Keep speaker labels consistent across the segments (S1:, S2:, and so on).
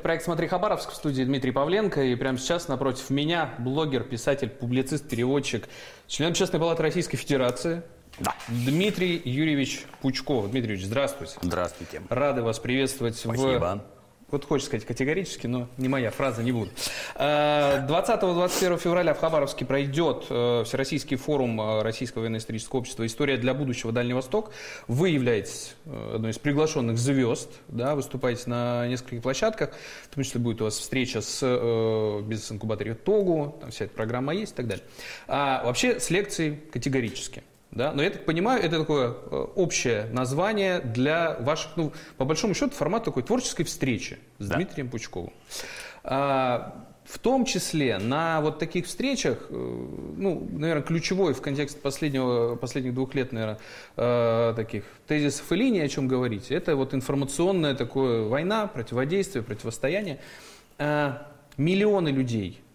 S1: Это проект «Смотри Хабаровск» в студии Дмитрий Павленко. И прямо сейчас напротив меня блогер, писатель, публицист, переводчик, член Общественной палаты Российской Федерации.
S2: Да.
S1: Дмитрий Юрьевич Пучков. Дмитрий Юрьевич, здравствуйте.
S2: Здравствуйте.
S1: Рады вас приветствовать
S2: Спасибо.
S1: в вот хочется сказать категорически, но не моя фраза, не буду. 20-21 февраля в Хабаровске пройдет э, Всероссийский форум э, Российского военно-исторического общества «История для будущего Дальний Восток». Вы являетесь э, одной из приглашенных звезд, да, выступаете на нескольких площадках, в том числе будет у вас встреча с бизнес-инкубатором ТОГУ, там вся эта программа есть и так далее. А вообще с лекцией категорически. Да? Но я так понимаю, это такое э, общее название для ваших, ну, по большому счету, формат такой творческой встречи с да. Дмитрием Пучковым. А, в том числе на вот таких встречах, э, ну, наверное, ключевой в контексте последнего, последних двух лет, наверное, э, таких тезисов и линий, о чем говорить, это вот информационная такое война, противодействие, противостояние. А, миллионы людей Э,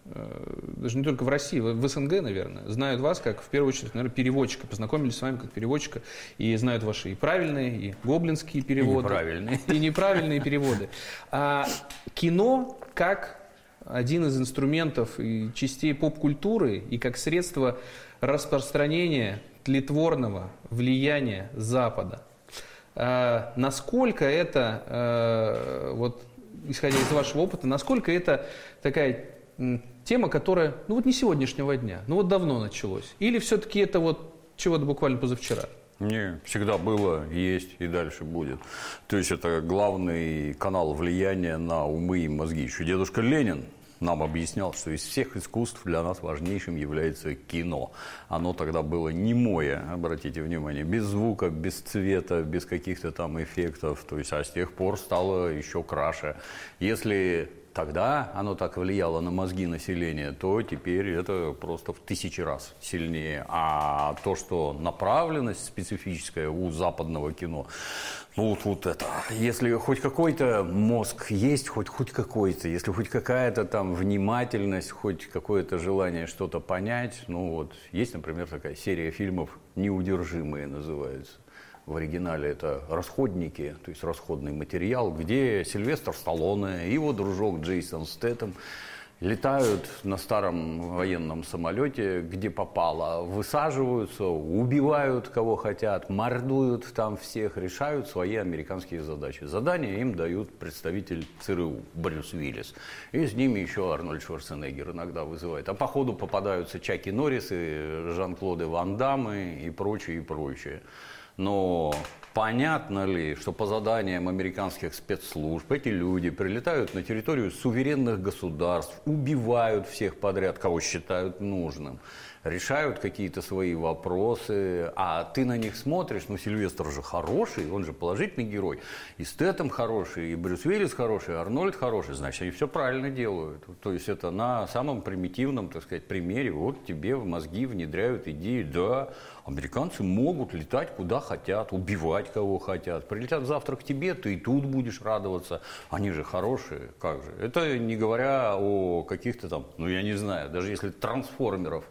S1: даже не только в России, в СНГ, наверное, знают вас как, в первую очередь, наверное, переводчика, познакомились с вами как переводчика, и знают ваши и правильные, и гоблинские переводы.
S2: И неправильные.
S1: И неправильные переводы. А кино как один из инструментов и частей поп-культуры, и как средство распространения тлетворного влияния Запада. А, насколько это, а, вот, исходя из вашего опыта, насколько это такая тема, которая, ну вот не сегодняшнего дня, ну вот давно началось? Или все-таки это вот чего-то буквально позавчера?
S2: Не, всегда было, есть и дальше будет. То есть это главный канал влияния на умы и мозги. Еще дедушка Ленин нам объяснял, что из всех искусств для нас важнейшим является кино. Оно тогда было немое, обратите внимание, без звука, без цвета, без каких-то там эффектов. То есть, а с тех пор стало еще краше. Если тогда оно так влияло на мозги населения, то теперь это просто в тысячи раз сильнее. А то, что направленность специфическая у западного кино, ну вот, вот это, если хоть какой-то мозг есть, хоть, хоть какой-то, если хоть какая-то там внимательность, хоть какое-то желание что-то понять, ну вот, есть, например, такая серия фильмов «Неудержимые» называется в оригинале это «Расходники», то есть расходный материал, где Сильвестр Сталлоне и его дружок Джейсон Стэттем летают на старом военном самолете, где попало, высаживаются, убивают кого хотят, мордуют там всех, решают свои американские задачи. Задания им дают представитель ЦРУ Брюс Уиллис. И с ними еще Арнольд Шварценеггер иногда вызывает. А по ходу попадаются Чаки Норрисы, Жан-Клоды Ван Даммы и прочее, и прочее. Но понятно ли, что по заданиям американских спецслужб эти люди прилетают на территорию суверенных государств, убивают всех подряд, кого считают нужным, решают какие-то свои вопросы, а ты на них смотришь, ну Сильвестр же хороший, он же положительный герой, и Стэттем хороший, и Брюс Уиллис хороший, и Арнольд хороший, значит, они все правильно делают. То есть это на самом примитивном, так сказать, примере, вот тебе в мозги внедряют идею, да, Американцы могут летать куда хотят, убивать кого хотят. Прилетят завтра к тебе, ты и тут будешь радоваться. Они же хорошие, как же. Это не говоря о каких-то там, ну я не знаю, даже если трансформеров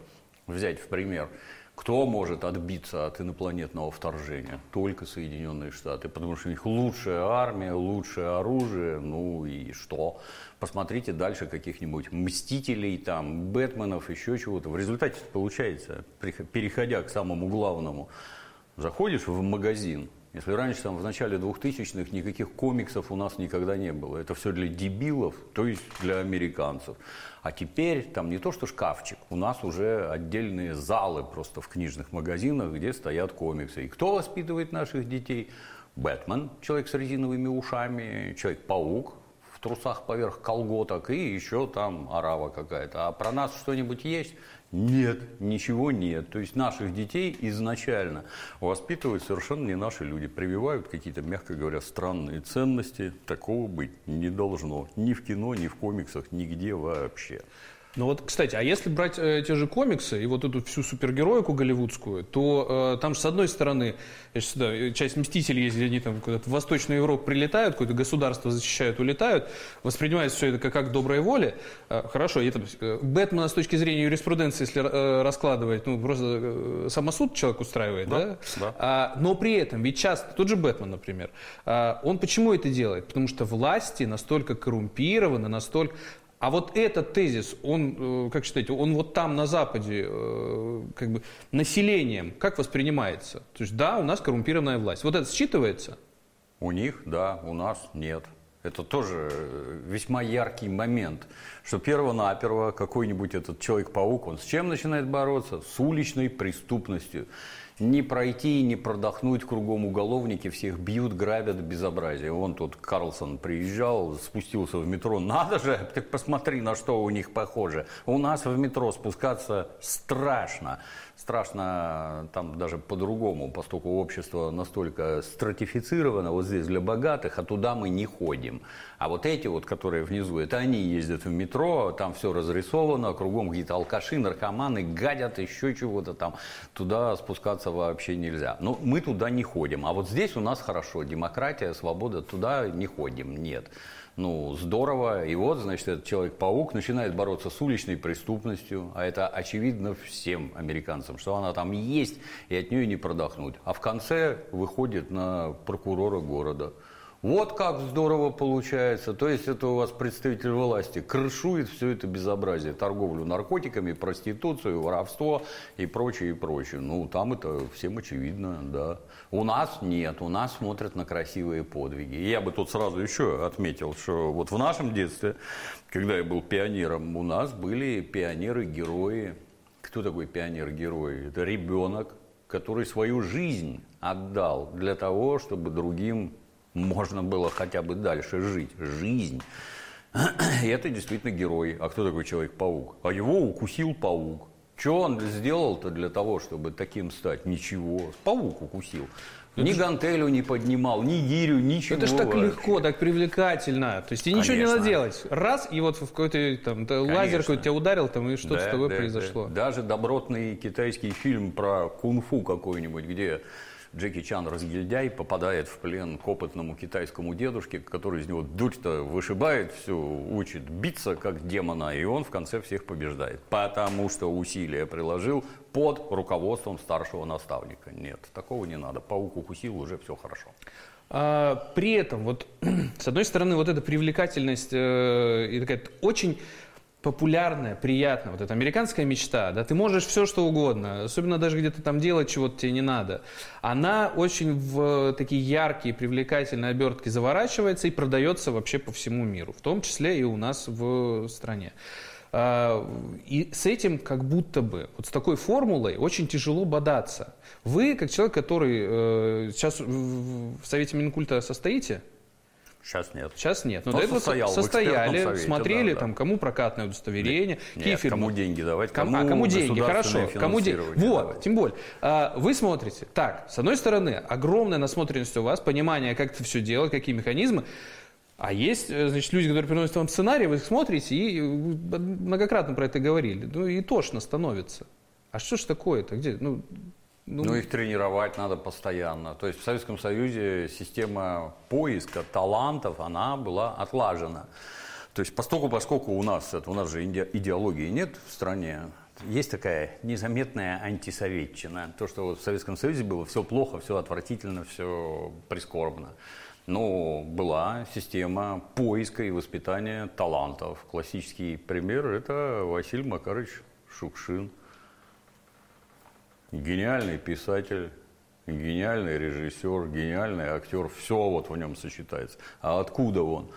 S2: взять в пример. Кто может отбиться от инопланетного вторжения? Только Соединенные Штаты, потому что у них лучшая армия, лучшее оружие, ну и что? Посмотрите дальше каких-нибудь Мстителей, там, Бэтменов, еще чего-то. В результате получается, переходя к самому главному, заходишь в магазин, если раньше, там, в начале 2000-х, никаких комиксов у нас никогда не было. Это все для дебилов, то есть для американцев. А теперь там не то что шкафчик, у нас уже отдельные залы просто в книжных магазинах, где стоят комиксы. И кто воспитывает наших детей? Бэтмен, человек с резиновыми ушами, Человек-паук, в трусах поверх колготок и еще там арава какая-то. А про нас что-нибудь есть? Нет, ничего нет. То есть наших детей изначально воспитывают совершенно не наши люди. Прививают какие-то, мягко говоря, странные ценности. Такого быть не должно. Ни в кино, ни в комиксах, нигде вообще.
S1: Ну вот, кстати, а если брать э, те же комиксы и вот эту всю супергероику голливудскую, то э, там же с одной стороны, сюда, э, часть Мстителей, если они там куда-то в Восточную Европу прилетают, какое-то государство защищают, улетают, воспринимается все это как, как добрая воля. Э, хорошо, это, э, Бэтмена с точки зрения юриспруденции, если э, раскладывать, ну просто э, самосуд человек устраивает, да?
S2: Да, да.
S1: А, но при этом, ведь часто, тот же Бэтмен, например, а, он почему это делает? Потому что власти настолько коррумпированы, настолько... А вот этот тезис, он, э, как считаете, он вот там на Западе, э, как бы населением, как воспринимается? То есть да, у нас коррумпированная власть. Вот это считывается?
S2: У них, да, у нас нет. Это тоже э, весьма яркий момент, что перво-наперво какой-нибудь этот Человек-паук, он с чем начинает бороться? С уличной преступностью. Не пройти, не продохнуть, кругом уголовники, всех бьют, грабят, безобразие. Вон тут Карлсон приезжал, спустился в метро. Надо же, ты посмотри, на что у них похоже. У нас в метро спускаться страшно. Страшно там даже по-другому, поскольку общество настолько стратифицировано, вот здесь для богатых, а туда мы не ходим. А вот эти вот, которые внизу, это они ездят в метро, там все разрисовано, кругом какие-то алкаши, наркоманы, гадят, еще чего-то там. Туда спускаться вообще нельзя. Но мы туда не ходим. А вот здесь у нас хорошо, демократия, свобода, туда не ходим, нет. Ну, здорово. И вот, значит, этот Человек-паук начинает бороться с уличной преступностью, а это очевидно всем американцам, что она там есть, и от нее не продохнуть. А в конце выходит на прокурора города. Вот как здорово получается. То есть это у вас представитель власти крышует все это безобразие. Торговлю наркотиками, проституцию, воровство и прочее, и прочее. Ну, там это всем очевидно, да. У нас нет, у нас смотрят на красивые подвиги. И я бы тут сразу еще отметил, что вот в нашем детстве, когда я был пионером, у нас были пионеры-герои. Кто такой пионер-герой? Это ребенок, который свою жизнь отдал для того, чтобы другим можно было хотя бы дальше жить. Жизнь. И это действительно герой. А кто такой Человек-паук? А его укусил паук. Что он сделал-то для того, чтобы таким стать? Ничего. Паук укусил. Ни гантелю не поднимал, ни гирю, ничего.
S1: Это же так
S2: вообще.
S1: легко, так привлекательно. То есть тебе ничего не надо делать. Раз, и вот в какой-то там лазер какой-то тебя ударил, там, и что-то
S2: Да,
S1: с тобой
S2: да,
S1: произошло.
S2: да. Даже добротный китайский фильм про кунг-фу какой-нибудь, где Джеки Чан, разгильдяй, попадает в плен к опытному китайскому дедушке, который из него дурь-то вышибает, все учит биться как демона, и он в конце всех побеждает. Потому что усилия приложил под руководством старшего наставника. Нет, такого не надо. Паук укусил, уже все хорошо.
S1: А, при этом, вот, с одной стороны, вот эта привлекательность э, и такая очень популярная, приятная, вот эта американская мечта, да, ты можешь все, что угодно, особенно даже где-то там делать чего-то тебе не надо, она очень в такие яркие, привлекательные обертки заворачивается и продается вообще по всему миру, в том числе и у нас в стране. А, И с этим как будто бы, вот с такой формулой очень тяжело бодаться. Вы, как человек, который э, сейчас в Совете Минкульта состоите,
S2: Сейчас нет.
S1: Сейчас нет. Но,
S2: Но
S1: до этого
S2: состоял
S1: состояли,
S2: совете,
S1: смотрели,
S2: да, да.
S1: там, кому прокатное удостоверение,
S2: Нет,
S1: фирмы.
S2: кому деньги давать,
S1: Кому,
S2: кому,
S1: а, кому деньги, хорошо. Кому деньги. Вот,
S2: давать.
S1: тем более. а, Вы смотрите, так, с одной стороны, огромная насмотренность у вас, понимание, как это все делать, какие механизмы. А есть, э, значит, люди, которые приносят вам сценарий, вы их смотрите и э, многократно про это говорили. Ну и тошно становится. А что ж такое-то? Где? Ну, ну,
S2: Ну, их тренировать надо постоянно. То есть в Советском Союзе система поиска талантов, она была отлажена. То есть поскольку, поскольку у нас, это, у нас же иде- идеологии нет в стране, есть такая незаметная антисоветчина. То, что вот в Советском Союзе было все плохо, все отвратительно, все прискорбно. Но была система поиска и воспитания талантов. Классический пример – это Василий Макарович Шукшин. Гениальный писатель, гениальный режиссер, гениальный актер, все вот в нем сочетается. А откуда он?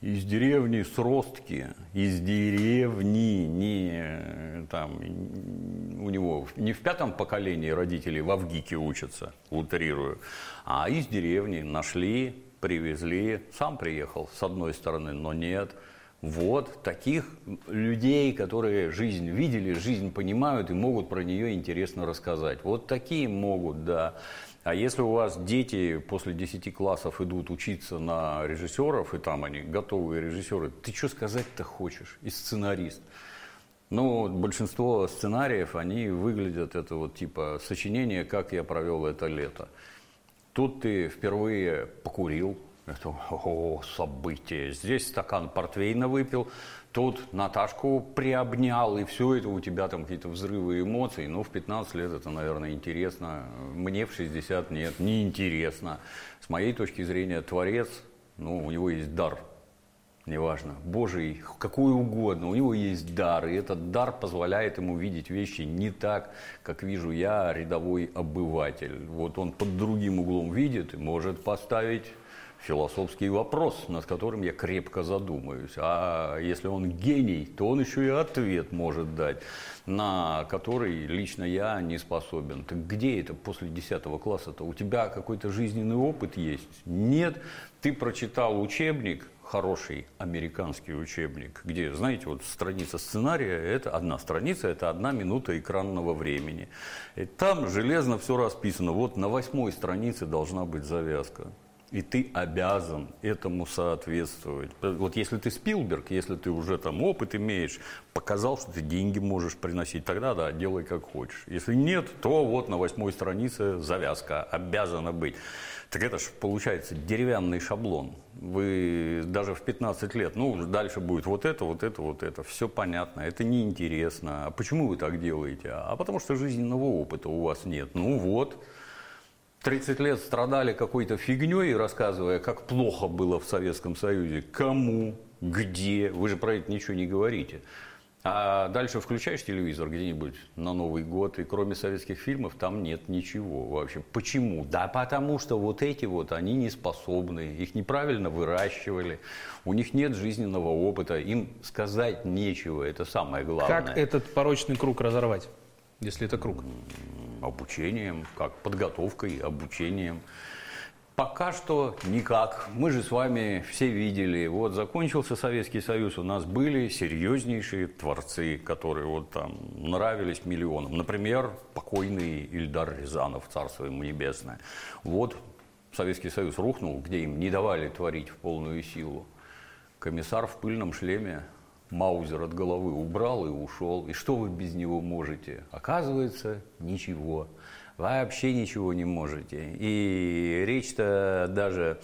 S2: Из деревни Сростки, из деревни, не там, у него не в пятом поколении родители в Авгике учатся, утрирую, а из деревни нашли, привезли, сам приехал с одной стороны, но нет. Вот таких людей, которые жизнь видели, жизнь понимают и могут про нее интересно рассказать. Вот такие могут, да. А если у вас дети после 10 классов идут учиться на режиссеров, и там они готовые режиссеры, ты что сказать-то хочешь? И сценарист. Ну, большинство сценариев, они выглядят, это вот типа сочинение, как я провел это лето. Тут ты впервые покурил, о, событие. Здесь стакан портвейна выпил, тут Наташку приобнял, и все это у тебя там какие-то взрывы эмоций. Ну, в 15 лет это, наверное, интересно. Мне в 60 нет, неинтересно. С моей точки зрения, творец, ну, у него есть дар неважно, Божий, какой угодно, у него есть дар, и этот дар позволяет ему видеть вещи не так, как вижу я, рядовой обыватель. Вот он под другим углом видит может поставить философский вопрос, над которым я крепко задумаюсь. А если он гений, то он еще и ответ может дать, на который лично я не способен. Так где это после 10 класса-то? У тебя какой-то жизненный опыт есть? Нет. Ты прочитал учебник, хороший американский учебник, где, знаете, вот страница сценария, это одна страница, это одна минута экранного времени. И там железно все расписано. Вот на восьмой странице должна быть завязка. И ты обязан этому соответствовать. Вот если ты Спилберг, если ты уже там опыт имеешь, показал, что ты деньги можешь приносить, тогда да, делай как хочешь. Если нет, то вот на восьмой странице завязка обязана быть. Так это же получается деревянный шаблон. Вы даже в 15 лет, ну, дальше будет вот это, вот это, вот это. Все понятно, это неинтересно. А почему вы так делаете? А потому что жизненного опыта у вас нет. Ну вот, 30 лет страдали какой-то фигней, рассказывая, как плохо было в Советском Союзе. Кому? Где? Вы же про это ничего не говорите. А дальше включаешь телевизор где-нибудь на Новый год, и кроме советских фильмов там нет ничего вообще. Почему? Да потому что вот эти вот, они не способны, их неправильно выращивали, у них нет жизненного опыта, им сказать нечего, это самое главное.
S1: Как этот порочный круг разорвать, если это круг?
S2: Обучением, как подготовкой, обучением. Пока что никак. Мы же с вами все видели. Вот закончился Советский Союз, у нас были серьезнейшие творцы, которые вот там нравились миллионам. Например, покойный Ильдар Рязанов, царство ему небесное. Вот Советский Союз рухнул, где им не давали творить в полную силу. Комиссар в пыльном шлеме Маузер от головы убрал и ушел. И что вы без него можете? Оказывается, ничего вообще ничего не можете. И речь-то даже,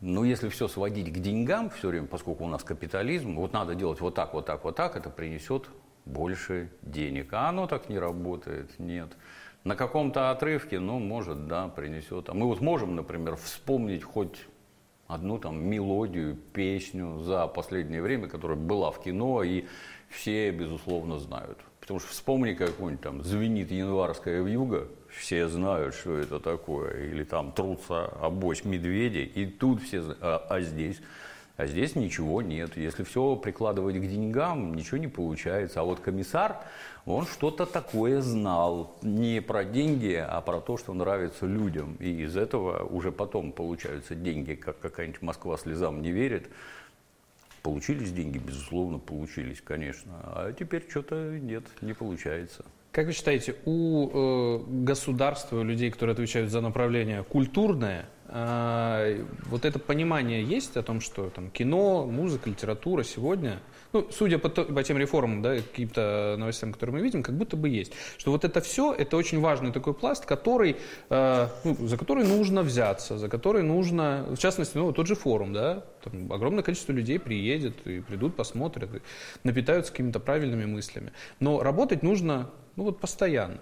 S2: ну, если все сводить к деньгам все время, поскольку у нас капитализм, вот надо делать вот так, вот так, вот так, это принесет больше денег. А оно так не работает, нет. На каком-то отрывке, ну, может, да, принесет. А мы вот можем, например, вспомнить хоть одну там мелодию, песню за последнее время, которая была в кино, и все, безусловно, знают. Потому что вспомни какую-нибудь там звенит январская вьюга, все знают, что это такое, или там трутся обось медведей, и тут все, а, а здесь, а здесь ничего нет. Если все прикладывать к деньгам, ничего не получается. А вот комиссар, он что-то такое знал. Не про деньги, а про то, что нравится людям. И из этого уже потом получаются деньги, как какая-нибудь Москва слезам не верит. Получились деньги, безусловно, получились, конечно. А теперь что-то нет, не получается.
S1: Как вы считаете, у э, государства, у людей, которые отвечают за направление культурное, вот это понимание есть о том, что там кино, музыка, литература сегодня ну, судя по, по тем реформам, да, каким-то новостям, которые мы видим, как будто бы есть. Что вот это все, это очень важный такой пласт, который, э, ну, за который нужно взяться, за который нужно, в частности, ну, тот же форум, да, там огромное количество людей приедет и придут, посмотрят, и напитаются какими-то правильными мыслями. Но работать нужно, ну, вот постоянно.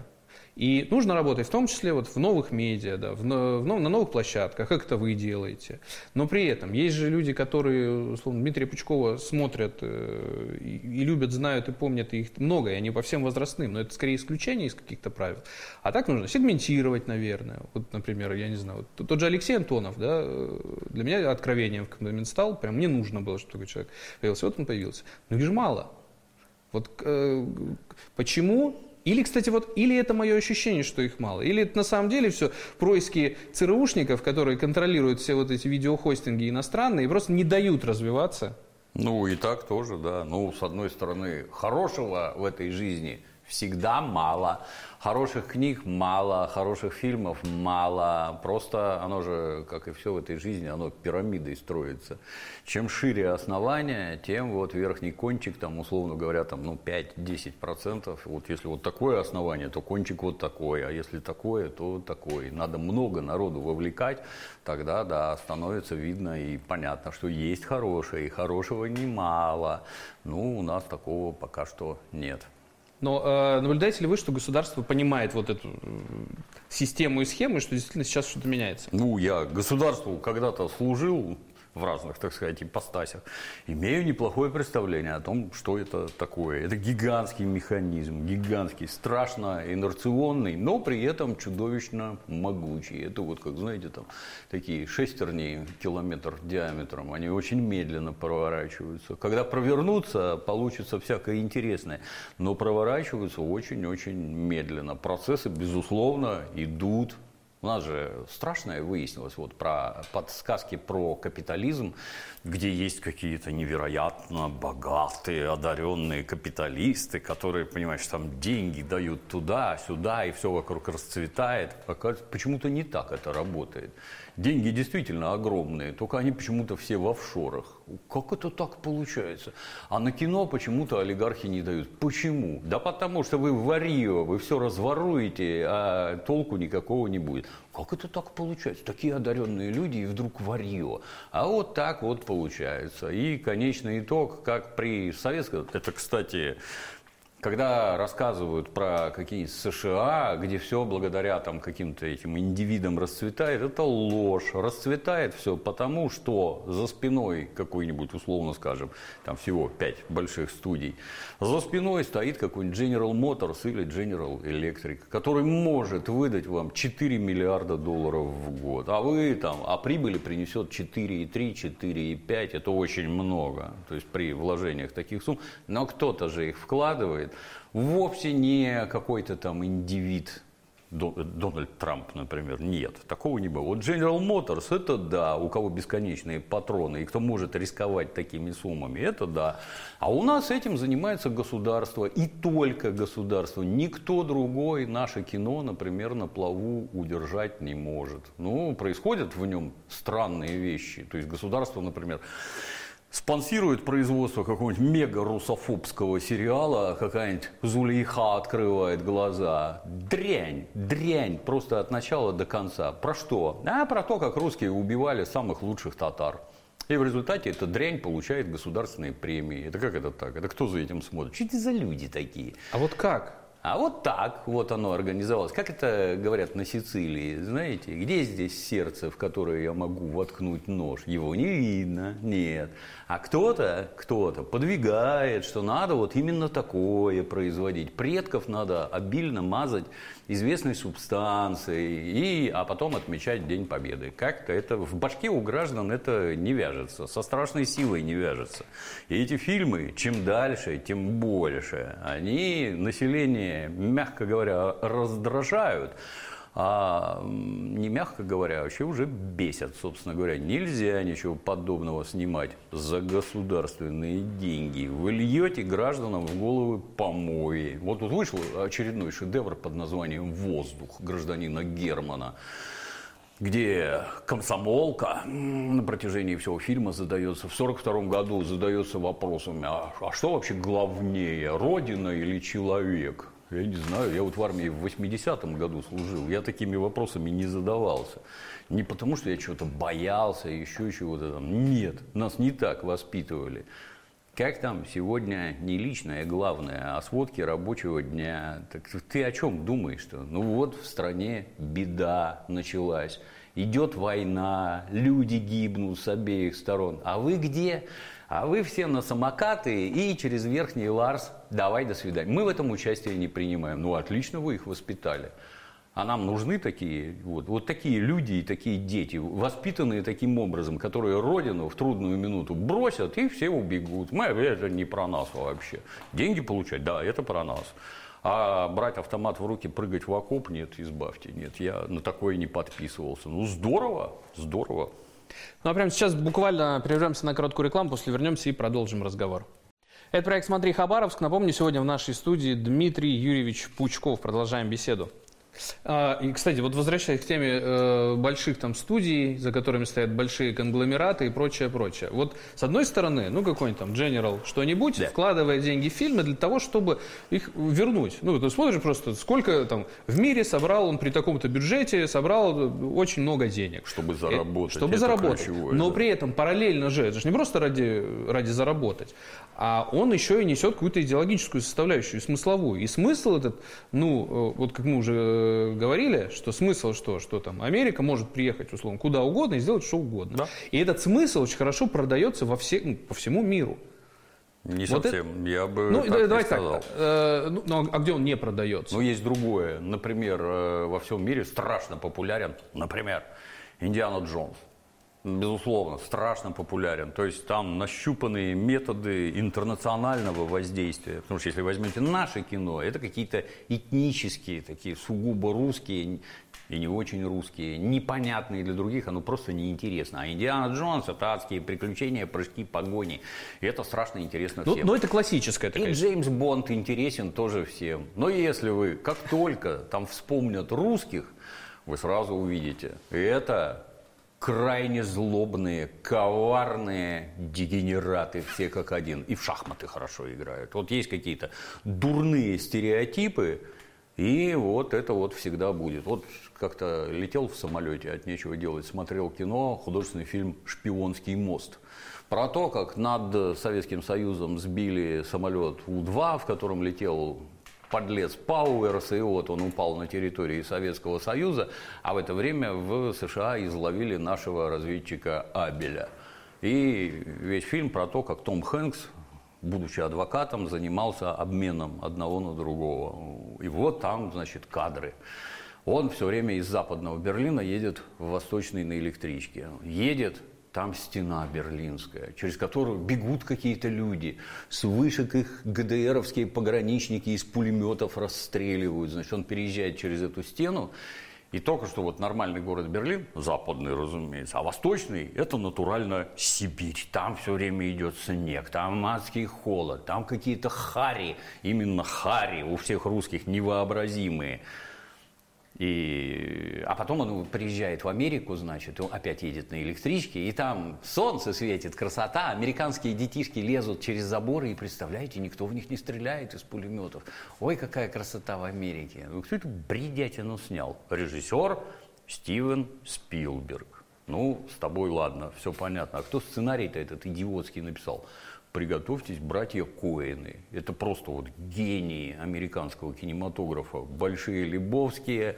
S1: И нужно работать в том числе вот в новых медиа, да, в, в, на новых площадках, как это вы делаете. Но при этом есть же люди, которые, условно, Дмитрия Пучкова смотрят э, и, и любят, знают и помнят, и их много, и они по всем возрастным, но это скорее исключение из каких-то правил. А так нужно сегментировать, наверное. Вот, например, я не знаю, вот, тот же Алексей Антонов, да, э, для меня откровением в момент стал, прям мне нужно было, чтобы такой человек появился. Вот он появился. Но их же мало. Вот э, почему или, кстати, вот, или это мое ощущение, что их мало, или это на самом деле все происки ЦРУшников, которые контролируют все вот эти видеохостинги иностранные и просто не дают развиваться.
S2: Ну и так тоже, да. Ну, с одной стороны, хорошего в этой жизни всегда мало. Хороших книг мало, хороших фильмов мало. Просто оно же, как и все в этой жизни, оно пирамидой строится. Чем шире основание, тем вот верхний кончик, там, условно говоря, там, ну, 5-10%. Вот если вот такое основание, то кончик вот такой, а если такое, то такой. Надо много народу вовлекать, тогда, да, становится видно и понятно, что есть хорошее, и хорошего немало. Ну, у нас такого пока что нет.
S1: Но э, наблюдаете ли вы, что государство понимает вот эту э, систему и схему, и что действительно сейчас что-то меняется?
S2: Ну, я государству когда-то служил, в разных, так сказать, ипостасях, имею неплохое представление о том, что это такое. Это гигантский механизм, гигантский, страшно инерционный, но при этом чудовищно могучий. Это вот, как знаете, там такие шестерни километр диаметром, они очень медленно проворачиваются. Когда провернутся, получится всякое интересное, но проворачиваются очень-очень медленно. Процессы, безусловно, идут у нас же страшное выяснилось вот про подсказки про капитализм, где есть какие-то невероятно богатые, одаренные капиталисты, которые, понимаешь, там деньги дают туда, сюда, и все вокруг расцветает. Почему-то не так это работает. Деньги действительно огромные, только они почему-то все в офшорах. Как это так получается? А на кино почему-то олигархи не дают. Почему? Да потому что вы варье, вы все разворуете, а толку никакого не будет. Как это так получается? Такие одаренные люди и вдруг варье. А вот так вот получается. И конечный итог, как при советском... Это, кстати, когда рассказывают про какие-нибудь США, где все благодаря там, каким-то этим индивидам расцветает, это ложь. Расцветает все потому, что за спиной какой-нибудь, условно скажем, там всего пять больших студий, за спиной стоит какой-нибудь General Motors или General Electric, который может выдать вам 4 миллиарда долларов в год. А вы там, а прибыли принесет 4,3, 4,5, это очень много. То есть при вложениях таких сумм. Но кто-то же их вкладывает делает, вовсе не какой-то там индивид, Дональд Трамп, например. Нет, такого не было. Вот General Motors, это да, у кого бесконечные патроны, и кто может рисковать такими суммами, это да. А у нас этим занимается государство, и только государство. Никто другой наше кино, например, на плаву удержать не может. Ну, происходят в нем странные вещи. То есть государство, например, спонсирует производство какого-нибудь мега-русофобского сериала, какая-нибудь Зулейха открывает глаза. Дрянь, дрянь, просто от начала до конца. Про что? А про то, как русские убивали самых лучших татар. И в результате эта дрянь получает государственные премии. Это как это так? Это кто за этим смотрит? Что это за люди такие?
S1: А вот как?
S2: А вот так вот оно организовалось. Как это говорят на Сицилии, знаете, где здесь сердце, в которое я могу воткнуть нож? Его не видно, нет. А кто-то, кто-то подвигает, что надо вот именно такое производить. Предков надо обильно мазать известной субстанцией, и, а потом отмечать День Победы. Как-то это в башке у граждан это не вяжется, со страшной силой не вяжется. И эти фильмы, чем дальше, тем больше, они население, мягко говоря, раздражают а не мягко говоря, вообще уже бесят, собственно говоря. Нельзя ничего подобного снимать за государственные деньги. Вы льете гражданам в головы помои. Вот тут вышел очередной шедевр под названием «Воздух» гражданина Германа где комсомолка на протяжении всего фильма задается, в 1942 году задается вопросом, а, а что вообще главнее, родина или человек? Я не знаю, я вот в армии в 80-м году служил, я такими вопросами не задавался. Не потому, что я чего-то боялся, еще чего-то там. Нет, нас не так воспитывали. Как там сегодня не личное главное, а сводки рабочего дня. Так ты о чем думаешь-то? Ну вот в стране беда началась. Идет война, люди гибнут с обеих сторон. А вы где? А вы все на самокаты и через верхний Ларс давай до свидания. Мы в этом участие не принимаем. Ну, отлично вы их воспитали. А нам нужны такие, вот, вот такие люди и такие дети, воспитанные таким образом, которые родину в трудную минуту бросят и все убегут. Мы, это не про нас вообще. Деньги получать, да, это про нас. А брать автомат в руки, прыгать в окоп, нет, избавьте, нет, я на такое не подписывался. Ну, здорово, здорово.
S1: Ну а прямо сейчас буквально прервемся на короткую рекламу, после вернемся и продолжим разговор. Это проект «Смотри Хабаровск». Напомню, сегодня в нашей студии Дмитрий Юрьевич Пучков. Продолжаем беседу. А, и, кстати, вот возвращаясь к теме э, больших там студий, за которыми стоят большие конгломераты и прочее, прочее. Вот с одной стороны, ну какой-нибудь там General что-нибудь, да. вкладывая деньги в фильмы для того, чтобы их вернуть. Ну, ты смотришь просто, сколько там в мире собрал он при таком-то бюджете, собрал очень много денег.
S2: Чтобы заработать.
S1: И, чтобы
S2: это
S1: заработать. Ключевое, Но да. при этом параллельно же, это же не просто ради, ради заработать, а он еще и несет какую-то идеологическую составляющую, смысловую. И смысл этот, ну, э, вот как мы уже э, говорили, что смысл что, что там Америка может приехать, условно, куда угодно и сделать что угодно. Да. И этот смысл очень хорошо продается во все, ну, по всему миру.
S2: Не вот совсем, это... я бы
S1: ну,
S2: так
S1: давай сказал. Так, э, ну, ну, а где он не продается?
S2: Ну, есть другое. Например, э, во всем мире страшно популярен, например, Индиана Джонс безусловно, страшно популярен. То есть там нащупанные методы интернационального воздействия. Потому что если возьмете наше кино, это какие-то этнические, такие сугубо русские и не очень русские, непонятные для других, оно просто неинтересно. А Индиана Джонс это адские приключения, прыжки, погони. И это страшно интересно ну, всем.
S1: Ну, это классическое.
S2: И Джеймс Бонд интересен тоже всем. Но если вы, как только там вспомнят русских, вы сразу увидите, это крайне злобные, коварные дегенераты, все как один. И в шахматы хорошо играют. Вот есть какие-то дурные стереотипы, и вот это вот всегда будет. Вот как-то летел в самолете, от нечего делать, смотрел кино, художественный фильм «Шпионский мост». Про то, как над Советским Союзом сбили самолет У-2, в котором летел подлец Пауэрс, и вот он упал на территории Советского Союза, а в это время в США изловили нашего разведчика Абеля. И весь фильм про то, как Том Хэнкс, будучи адвокатом, занимался обменом одного на другого. И вот там, значит, кадры. Он все время из западного Берлина едет в восточный на электричке. Едет, там стена берлинская, через которую бегут какие-то люди, с вышек их ГДРовские пограничники из пулеметов расстреливают. Значит, он переезжает через эту стену, и только что вот нормальный город Берлин, западный, разумеется, а восточный – это натурально Сибирь. Там все время идет снег, там адский холод, там какие-то хари, именно хари у всех русских невообразимые – и, а потом он приезжает в Америку, значит, опять едет на электричке, и там солнце светит, красота, американские детишки лезут через заборы, и представляете, никто в них не стреляет из пулеметов. Ой, какая красота в Америке. Ну, кто это бредятину снял? Режиссер Стивен Спилберг. Ну, с тобой ладно, все понятно. А кто сценарий-то этот идиотский написал? Приготовьтесь, братья Коэны. Это просто вот гении американского кинематографа. Большие Лебовские,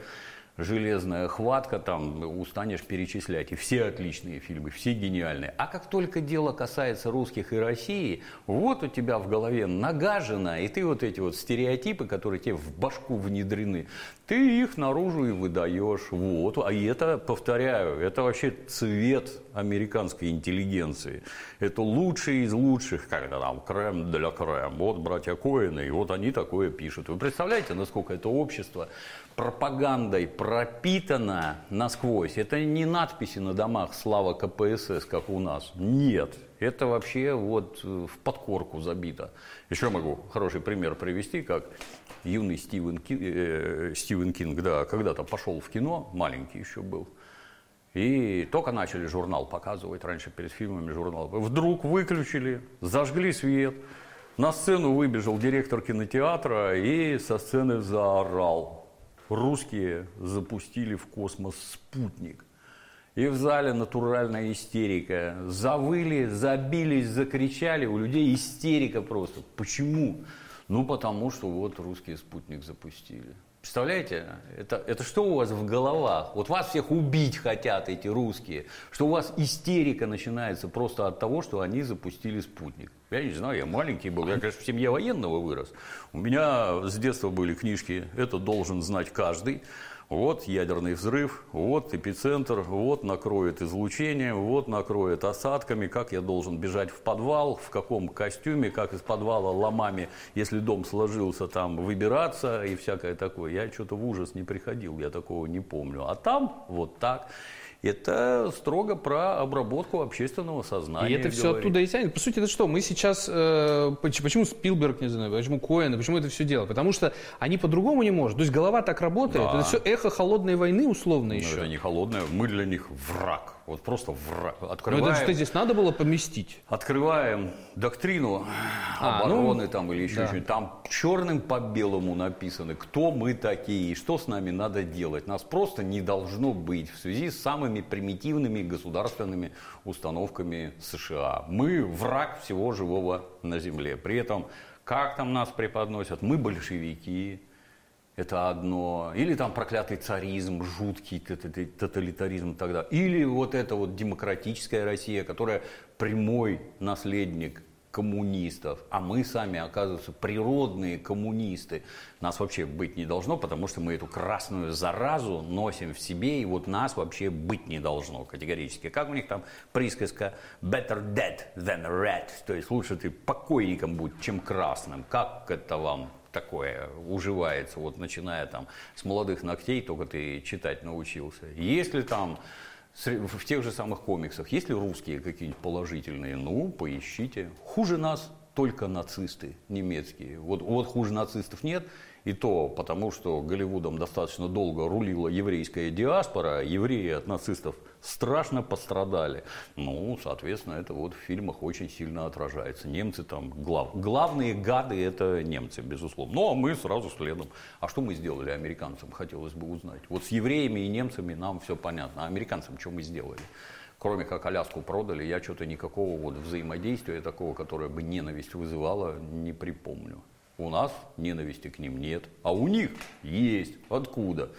S2: железная хватка, там устанешь перечислять. И все отличные фильмы, все гениальные. А как только дело касается русских и России, вот у тебя в голове нагажено, и ты вот эти вот стереотипы, которые тебе в башку внедрены, ты их наружу и выдаешь. Вот. А это, повторяю, это вообще цвет американской интеллигенции. Это лучшие из лучших, когда там крем для крем. Вот братья Коины, и вот они такое пишут. Вы представляете, насколько это общество пропагандой пропитана насквозь. Это не надписи на домах «Слава КПСС», как у нас. Нет. Это вообще вот э, в подкорку забито. Еще могу хороший пример привести, как юный Стивен, Ки, э, Стивен Кинг, да, когда-то пошел в кино, маленький еще был, и только начали журнал показывать, раньше перед фильмами журнал. Вдруг выключили, зажгли свет, на сцену выбежал директор кинотеатра и со сцены заорал русские запустили в космос спутник. И в зале натуральная истерика. Завыли, забились, закричали. У людей истерика просто. Почему? Ну, потому что вот русский спутник запустили. Представляете, это, это что у вас в головах? Вот вас всех убить хотят эти русские, что у вас истерика начинается просто от того, что они запустили спутник. Я не знаю, я маленький был, я, конечно, в семье военного вырос. У меня с детства были книжки «Это должен знать каждый». Вот ядерный взрыв, вот эпицентр, вот накроет излучение, вот накроет осадками, как я должен бежать в подвал, в каком костюме, как из подвала ломами, если дом сложился, там выбираться и всякое такое. Я что-то в ужас не приходил, я такого не помню. А там вот так. Это строго про обработку общественного сознания.
S1: И это все говорит. оттуда и тянет. По сути, это что? Мы сейчас... Э, почему Спилберг, не знаю, почему Коэн, почему это все дело? Потому что они по-другому не могут. То есть голова так работает. Да. Это все эхо холодной войны условно еще.
S2: Ну, они холодные. Мы для них враг. Вот просто враг. Открываем,
S1: Но это что здесь надо было поместить?
S2: Открываем доктрину а, обороны ну, там или еще да. что-нибудь. Там черным по белому написано, кто мы такие и что с нами надо делать. Нас просто не должно быть в связи с самыми примитивными государственными установками США. Мы враг всего живого на земле. При этом, как там нас преподносят, мы большевики, это одно. Или там проклятый царизм, жуткий тоталитаризм тогда. Или вот эта вот демократическая Россия, которая прямой наследник коммунистов, а мы сами, оказывается, природные коммунисты. Нас вообще быть не должно, потому что мы эту красную заразу носим в себе, и вот нас вообще быть не должно категорически. Как у них там присказка «better dead than red», то есть лучше ты покойником будь, чем красным. Как это вам такое уживается, вот начиная там с молодых ногтей, только ты читать научился. Если там в тех же самых комиксах, есть ли русские какие-нибудь положительные? Ну, поищите. Хуже нас только нацисты немецкие. Вот, вот хуже нацистов нет, и то потому, что Голливудом достаточно долго рулила еврейская диаспора, евреи от нацистов страшно пострадали. Ну, соответственно, это вот в фильмах очень сильно отражается. Немцы там, глав... главные гады это немцы, безусловно. Ну, а мы сразу следом. А что мы сделали американцам, хотелось бы узнать. Вот с евреями и немцами нам все понятно. А американцам что мы сделали? кроме как Аляску продали, я что-то никакого вот взаимодействия такого, которое бы ненависть вызывало, не припомню. У нас ненависти к ним нет, а у них есть. Откуда?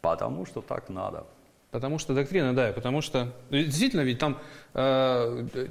S2: Потому что так надо.
S1: Потому что доктрина, да, потому что действительно ведь там э,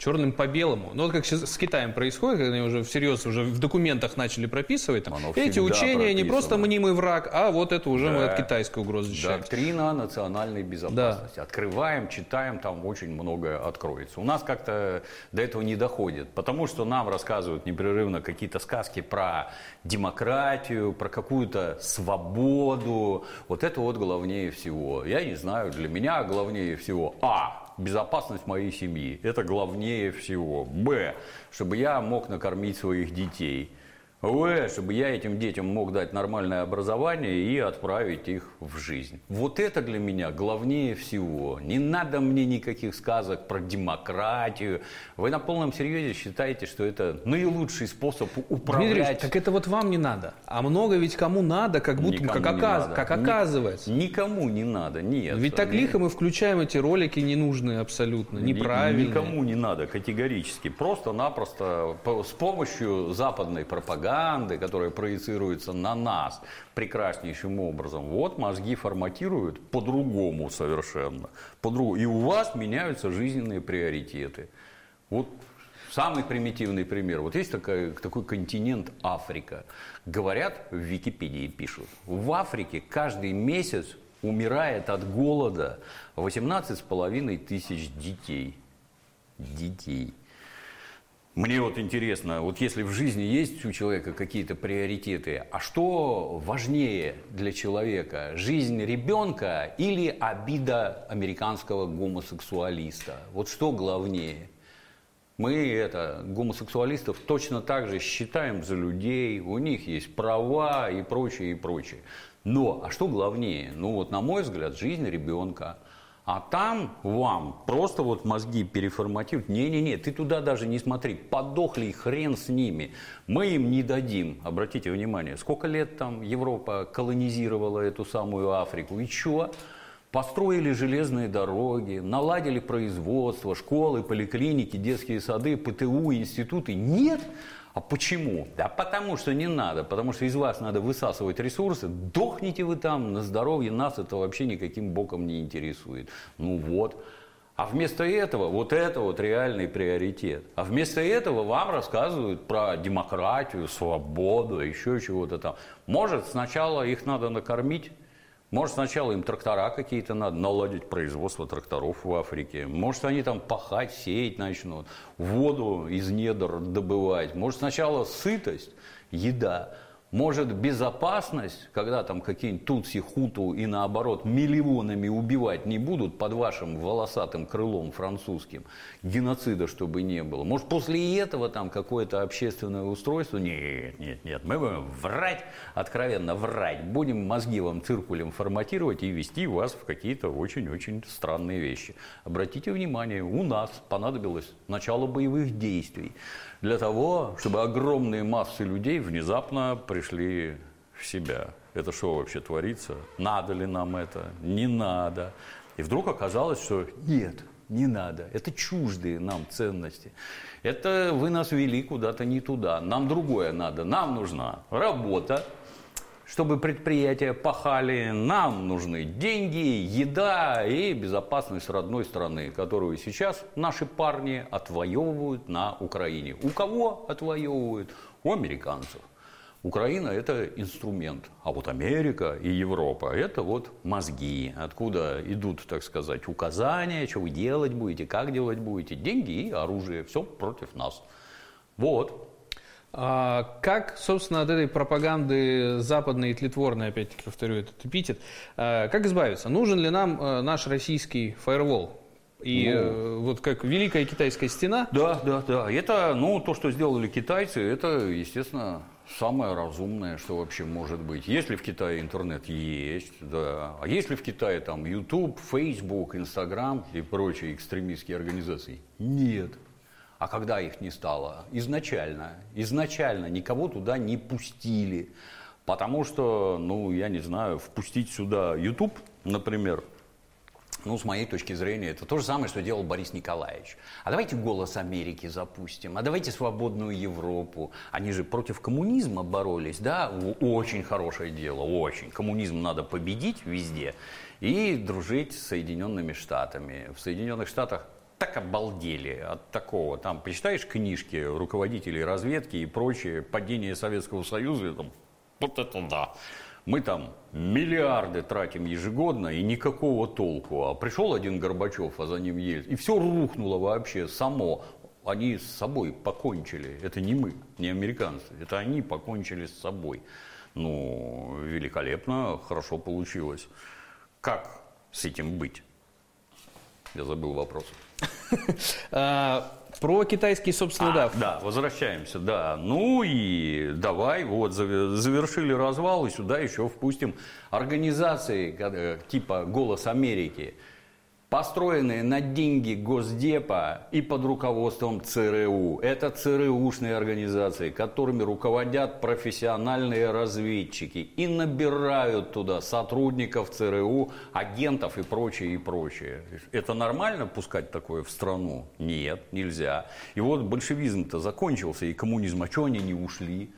S1: черным по белому. Ну, вот как сейчас с Китаем происходит, когда они уже всерьез уже в документах начали прописывать, там, эти учения прописано. не просто мнимый враг, а вот это уже да. мы от китайской угрозы защищаем.
S2: Доктрина национальной безопасности. Да. Открываем, читаем, там очень многое откроется. У нас как-то до этого не доходит, потому что нам рассказывают непрерывно какие-то сказки про демократию, про какую-то свободу. Вот это вот главнее всего. Я не знаю, для меня главнее всего А безопасность моей семьи. Это главнее всего. Б. Чтобы я мог накормить своих детей. В, чтобы я этим детям мог дать нормальное образование и отправить их в жизнь. Вот это для меня главнее всего. Не надо мне никаких сказок про демократию. Вы на полном серьезе считаете, что это наилучший способ управлять... Дмитрий
S1: так это вот вам не надо. А много ведь кому надо, как будто, как, оказ... как оказывается.
S2: Никому не надо, нет.
S1: Ведь так лихо мы включаем эти ролики ненужные абсолютно, неправильные.
S2: Никому не надо, категорически. Просто-напросто с помощью западной пропаганды пропаганды, которая проецируется на нас прекраснейшим образом, вот мозги форматируют по-другому совершенно. По -другому. И у вас меняются жизненные приоритеты. Вот Самый примитивный пример. Вот есть такой, такой континент Африка. Говорят, в Википедии пишут, в Африке каждый месяц умирает от голода 18,5 тысяч детей. Детей. Мне вот интересно, вот если в жизни есть у человека какие-то приоритеты, а что важнее для человека? Жизнь ребенка или обида американского гомосексуалиста? Вот что главнее? Мы это, гомосексуалистов точно так же считаем за людей, у них есть права и прочее, и прочее. Но, а что главнее? Ну вот, на мой взгляд, жизнь ребенка – а там вам просто вот мозги переформатируют. Не-не-не, ты туда даже не смотри. Подохли и хрен с ними. Мы им не дадим. Обратите внимание, сколько лет там Европа колонизировала эту самую Африку. И что? Построили железные дороги, наладили производство, школы, поликлиники, детские сады, ПТУ, институты. Нет, а почему? Да потому что не надо, потому что из вас надо высасывать ресурсы, дохните вы там на здоровье, нас это вообще никаким боком не интересует. Ну вот. А вместо этого, вот это вот реальный приоритет. А вместо этого вам рассказывают про демократию, свободу, еще чего-то там. Может, сначала их надо накормить, может, сначала им трактора какие-то надо, наладить производство тракторов в Африке. Может, они там пахать, сеять начнут, воду из недр добывать. Может, сначала сытость, еда. Может безопасность, когда там какие-нибудь тутси, хуту и наоборот миллионами убивать не будут под вашим волосатым крылом французским, геноцида чтобы не было. Может после этого там какое-то общественное устройство? Нет, нет, нет, мы будем врать, откровенно врать. Будем мозги вам циркулем форматировать и вести вас в какие-то очень-очень странные вещи. Обратите внимание, у нас понадобилось начало боевых действий для того, чтобы огромные массы людей внезапно пришли в себя. Это что вообще творится? Надо ли нам это? Не надо. И вдруг оказалось, что нет, не надо. Это чуждые нам ценности. Это вы нас вели куда-то не туда. Нам другое надо. Нам нужна работа, чтобы предприятия пахали, нам нужны деньги, еда и безопасность родной страны, которую сейчас наши парни отвоевывают на Украине. У кого отвоевывают? У американцев. Украина – это инструмент, а вот Америка и Европа – это вот мозги, откуда идут, так сказать, указания, что вы делать будете, как делать будете, деньги и оружие, все против нас. Вот,
S1: как, собственно, от этой пропаганды западной и тлетворной, опять-таки повторю этот эпитет, а как избавиться? Нужен ли нам э, наш российский фаервол? И ну, э, вот как Великая Китайская стена?
S2: Да, да, да. Это, ну, то, что сделали китайцы, это, естественно, самое разумное, что вообще может быть. Если в Китае интернет есть, да. А если в Китае там YouTube, Facebook, Instagram и прочие экстремистские организации? Нет. А когда их не стало? Изначально. Изначально никого туда не пустили. Потому что, ну, я не знаю, впустить сюда YouTube, например, ну, с моей точки зрения, это то же самое, что делал Борис Николаевич. А давайте «Голос Америки» запустим, а давайте «Свободную Европу». Они же против коммунизма боролись, да? Очень хорошее дело, очень. Коммунизм надо победить везде и дружить с Соединенными Штатами. В Соединенных Штатах так обалдели от такого. Там почитаешь книжки руководителей разведки и прочее, падение Советского Союза, и там, вот это да. Мы там миллиарды тратим ежегодно и никакого толку. А пришел один Горбачев, а за ним есть, и все рухнуло вообще само. Они с собой покончили. Это не мы, не американцы. Это они покончили с собой. Ну, великолепно, хорошо получилось. Как с этим быть? Я забыл вопрос.
S1: А, про китайский, собственно,
S2: да. Да, возвращаемся, да. Ну и давай, вот, завершили развал, и сюда еще впустим организации э, типа «Голос Америки», построенные на деньги Госдепа и под руководством ЦРУ. Это ЦРУшные организации, которыми руководят профессиональные разведчики и набирают туда сотрудников ЦРУ, агентов и прочее, и прочее. Это нормально пускать такое в страну? Нет, нельзя. И вот большевизм-то закончился, и коммунизм, а что они не ушли?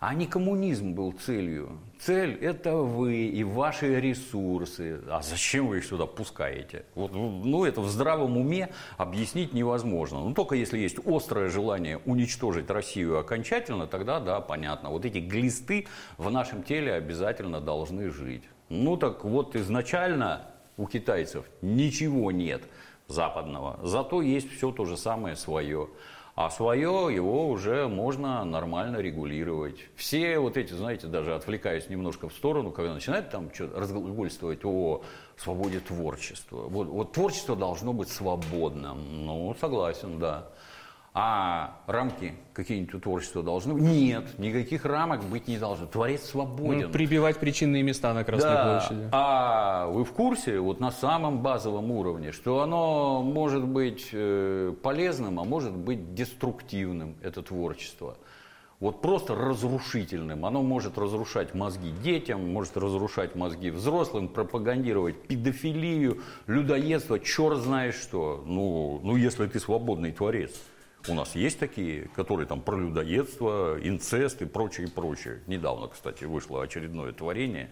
S2: А не коммунизм был целью. Цель – это вы и ваши ресурсы. А зачем вы их сюда пускаете? Вот, ну, это в здравом уме объяснить невозможно. Ну, только если есть острое желание уничтожить Россию окончательно, тогда, да, понятно. Вот эти глисты в нашем теле обязательно должны жить. Ну, так вот, изначально у китайцев ничего нет западного. Зато есть все то же самое свое. А свое его уже можно нормально регулировать. Все вот эти, знаете, даже отвлекаясь немножко в сторону, когда начинают там что-то разглагольствовать о свободе творчества. Вот, вот творчество должно быть свободным. Ну, согласен, да. А рамки какие-нибудь у творчества должны быть? Нет, никаких рамок быть не должно. Творец свободен. Ну,
S1: прибивать причинные места на Красной да. площади.
S2: А вы в курсе, вот на самом базовом уровне, что оно может быть э, полезным, а может быть деструктивным, это творчество. Вот просто разрушительным. Оно может разрушать мозги детям, может разрушать мозги взрослым, пропагандировать педофилию, людоедство, черт знает что. Ну, ну если ты свободный творец. У нас есть такие, которые там про людоедство, инцест и прочее, и прочее. Недавно, кстати, вышло очередное творение.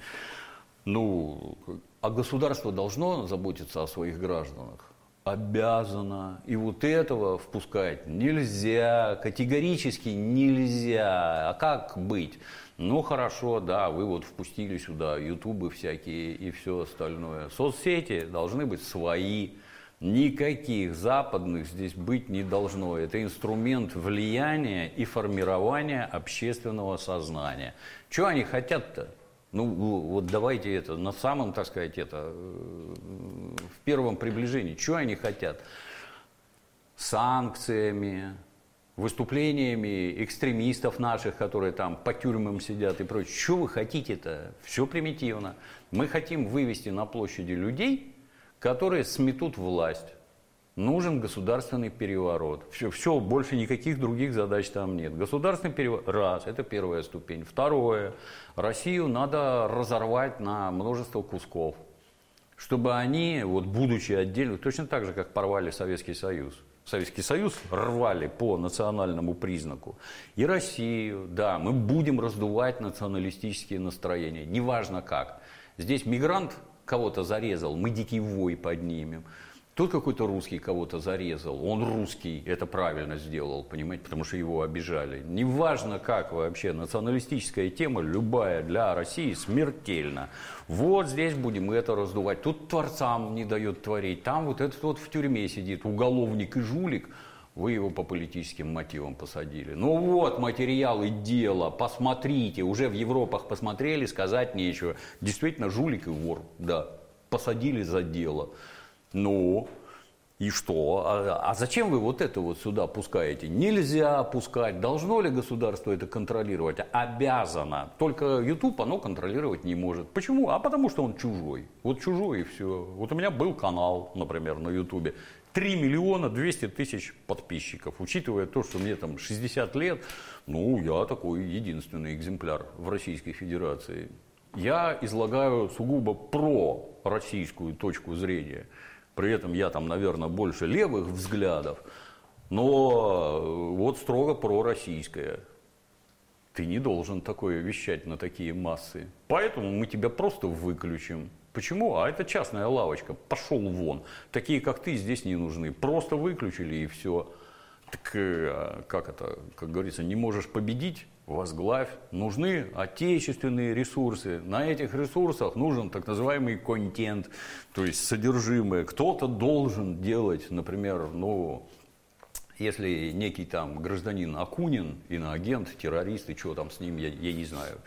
S2: Ну, а государство должно заботиться о своих гражданах? Обязано. И вот этого впускать нельзя, категорически нельзя. А как быть? Ну хорошо, да, вы вот впустили сюда ютубы всякие и все остальное. Соцсети должны быть свои. Никаких западных здесь быть не должно. Это инструмент влияния и формирования общественного сознания. Что они хотят-то? Ну, вот давайте это, на самом, так сказать, это, э, в первом приближении, что они хотят? Санкциями, выступлениями экстремистов наших, которые там по тюрьмам сидят и прочее. Что вы хотите-то? Все примитивно. Мы хотим вывести на площади людей, которые сметут власть. Нужен государственный переворот. Все, все, больше никаких других задач там нет. Государственный переворот, раз, это первая ступень. Второе, Россию надо разорвать на множество кусков, чтобы они, вот будучи отдельно, точно так же, как порвали Советский Союз, Советский Союз рвали по национальному признаку. И Россию, да, мы будем раздувать националистические настроения, неважно как. Здесь мигрант кого-то зарезал, мы дикий вой поднимем. Тут какой-то русский кого-то зарезал, он русский, это правильно сделал, понимаете, потому что его обижали. Неважно как вообще, националистическая тема, любая для России смертельна. Вот здесь будем это раздувать. Тут творцам не дает творить, там вот этот вот в тюрьме сидит, уголовник и жулик, вы его по политическим мотивам посадили. Ну вот материалы дела, посмотрите, уже в Европах посмотрели, сказать нечего. Действительно, жулик и вор, да, посадили за дело. Ну, и что? А, а зачем вы вот это вот сюда пускаете? Нельзя пускать. Должно ли государство это контролировать? Обязано. Только YouTube оно контролировать не может. Почему? А потому что он чужой. Вот чужой и все. Вот у меня был канал, например, на YouTube. 3 миллиона 200 тысяч подписчиков. Учитывая то, что мне там 60 лет, ну, я такой единственный экземпляр в Российской Федерации. Я излагаю сугубо про российскую точку зрения – при этом я там, наверное, больше левых взглядов, но э, вот строго пророссийская. Ты не должен такое вещать на такие массы. Поэтому мы тебя просто выключим. Почему? А это частная лавочка. Пошел вон. Такие, как ты, здесь не нужны. Просто выключили и все. Так э, как это, как говорится, не можешь победить, возглавь. Нужны отечественные ресурсы. На этих ресурсах нужен так называемый контент, то есть содержимое. Кто-то должен делать, например, ну, если некий там гражданин Акунин, иноагент, террорист, и что там с ним, я, я не знаю,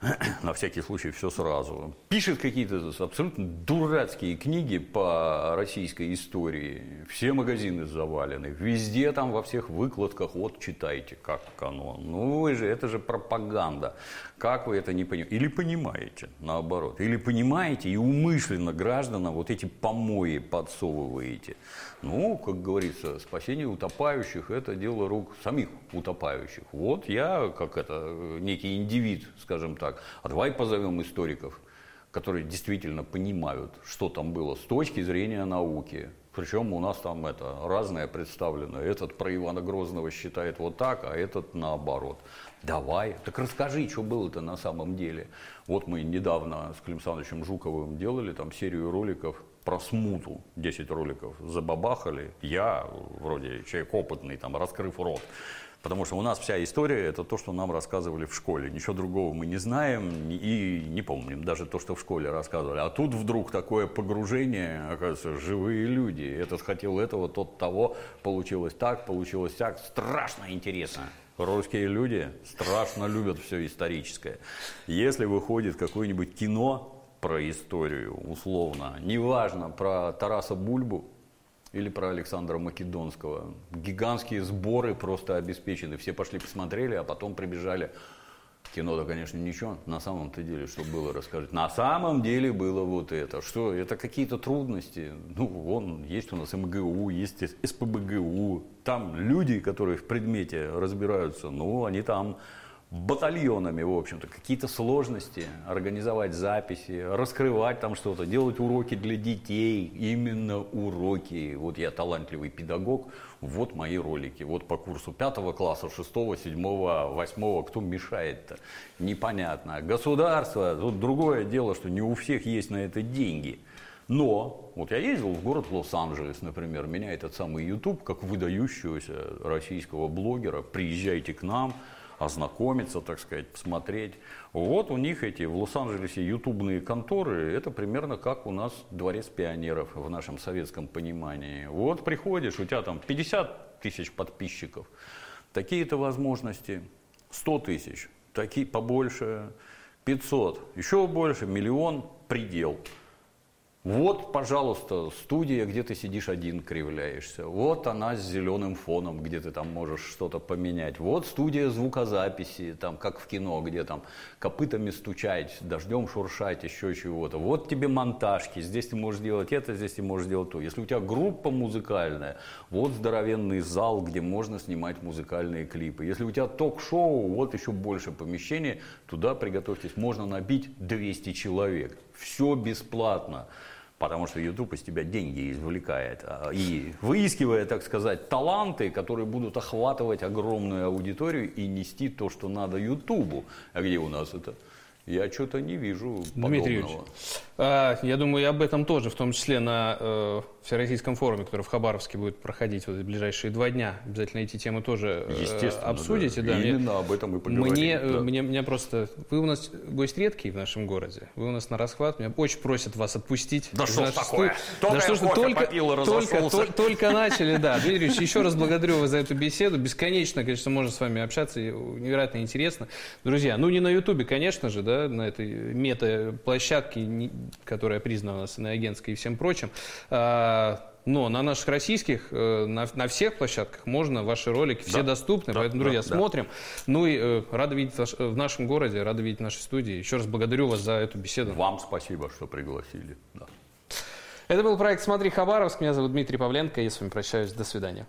S2: на всякий случай все сразу. Пишет какие-то абсолютно дурацкие книги по российской истории. Все магазины завалены. Везде там во всех выкладках, вот читайте, как канон. Ну вы же, это же пропаганда. Как вы это не понимаете? Или понимаете, наоборот. Или понимаете и умышленно гражданам вот эти помои подсовываете. Ну, как говорится, спасение утопающих – это дело рук самих утопающих. Вот я, как это, некий индивид, скажем так, а давай позовем историков, которые действительно понимают, что там было с точки зрения науки. Причем у нас там это разное представлено. Этот про Ивана Грозного считает вот так, а этот наоборот. Давай, так расскажи, что было-то на самом деле. Вот мы недавно с Клим Санычем Жуковым делали там серию роликов про смуту 10 роликов забабахали. Я, вроде человек опытный, там, раскрыв рот. Потому что у нас вся история – это то, что нам рассказывали в школе. Ничего другого мы не знаем и не помним. Даже то, что в школе рассказывали. А тут вдруг такое погружение, оказывается, живые люди. Этот хотел этого, тот того. Получилось так, получилось так. Страшно интересно. Русские люди страшно любят все историческое. Если выходит какое-нибудь кино, про историю, условно. Неважно, про Тараса Бульбу или про Александра Македонского. Гигантские сборы просто обеспечены. Все пошли посмотрели, а потом прибежали. Кино-то, конечно, ничего. На самом-то деле, что было, расскажите. На самом деле было вот это. Что? Это какие-то трудности. Ну, вон, есть у нас МГУ, есть СПБГУ. Там люди, которые в предмете разбираются, ну, они там батальонами, в общем-то, какие-то сложности, организовать записи, раскрывать там что-то, делать уроки для детей, именно уроки. Вот я талантливый педагог, вот мои ролики. Вот по курсу пятого класса, шестого, седьмого, восьмого, кто мешает-то? Непонятно. Государство, тут другое дело, что не у всех есть на это деньги. Но, вот я ездил в город Лос-Анджелес, например, меня этот самый YouTube, как выдающегося российского блогера, приезжайте к нам, ознакомиться, так сказать, посмотреть. Вот у них эти в Лос-Анджелесе ютубные конторы, это примерно как у нас дворец пионеров в нашем советском понимании. Вот приходишь, у тебя там 50 тысяч подписчиков, такие-то возможности, 100 тысяч, такие побольше, 500, еще больше, миллион, предел. Вот, пожалуйста, студия, где ты сидишь один, кривляешься. Вот она с зеленым фоном, где ты там можешь что-то поменять. Вот студия звукозаписи, там, как в кино, где там копытами стучать, дождем шуршать, еще чего-то. Вот тебе монтажки, здесь ты можешь делать это, здесь ты можешь делать то. Если у тебя группа музыкальная, вот здоровенный зал, где можно снимать музыкальные клипы. Если у тебя ток-шоу, вот еще больше помещений, туда приготовьтесь, можно набить 200 человек. Все бесплатно потому что YouTube из тебя деньги извлекает. А, и выискивая, так сказать, таланты, которые будут охватывать огромную аудиторию и нести то, что надо YouTube. А где у нас это? Я что-то не вижу
S1: Дмитрий
S2: подобного.
S1: А, я думаю, и об этом тоже, в том числе на э, Всероссийском форуме, который в Хабаровске будет проходить вот в ближайшие два дня. Обязательно эти темы тоже э, обсудите.
S2: Да.
S1: Да.
S2: Именно мне, об этом и поговорим.
S1: Мне,
S2: да.
S1: мне, мне просто... Вы у нас гость редкий в нашем городе. Вы у нас на расхват. Меня очень просят вас отпустить.
S2: Да что ж такое?
S1: Только да что ж только,
S2: попил
S1: только, только, только начали, да. Дмитрий Ильич, еще раз благодарю вас за эту беседу. Бесконечно, конечно, можно с вами общаться. Невероятно интересно. Друзья, ну не на Ютубе, конечно же, да, на этой мета-площадке, которая признана нас иноагентской и всем прочим. А, но на наших российских, э, на, на всех площадках можно ваши ролики, все да. доступны, да, поэтому, друзья, да, смотрим. Да. Ну и э, рады видеть вас в нашем городе, рады видеть в нашей студии. Еще раз благодарю вас за эту беседу.
S2: Вам спасибо, что пригласили. Да.
S1: Это был проект «Смотри, Хабаровск». Меня зовут Дмитрий Павленко. Я с вами прощаюсь. До свидания.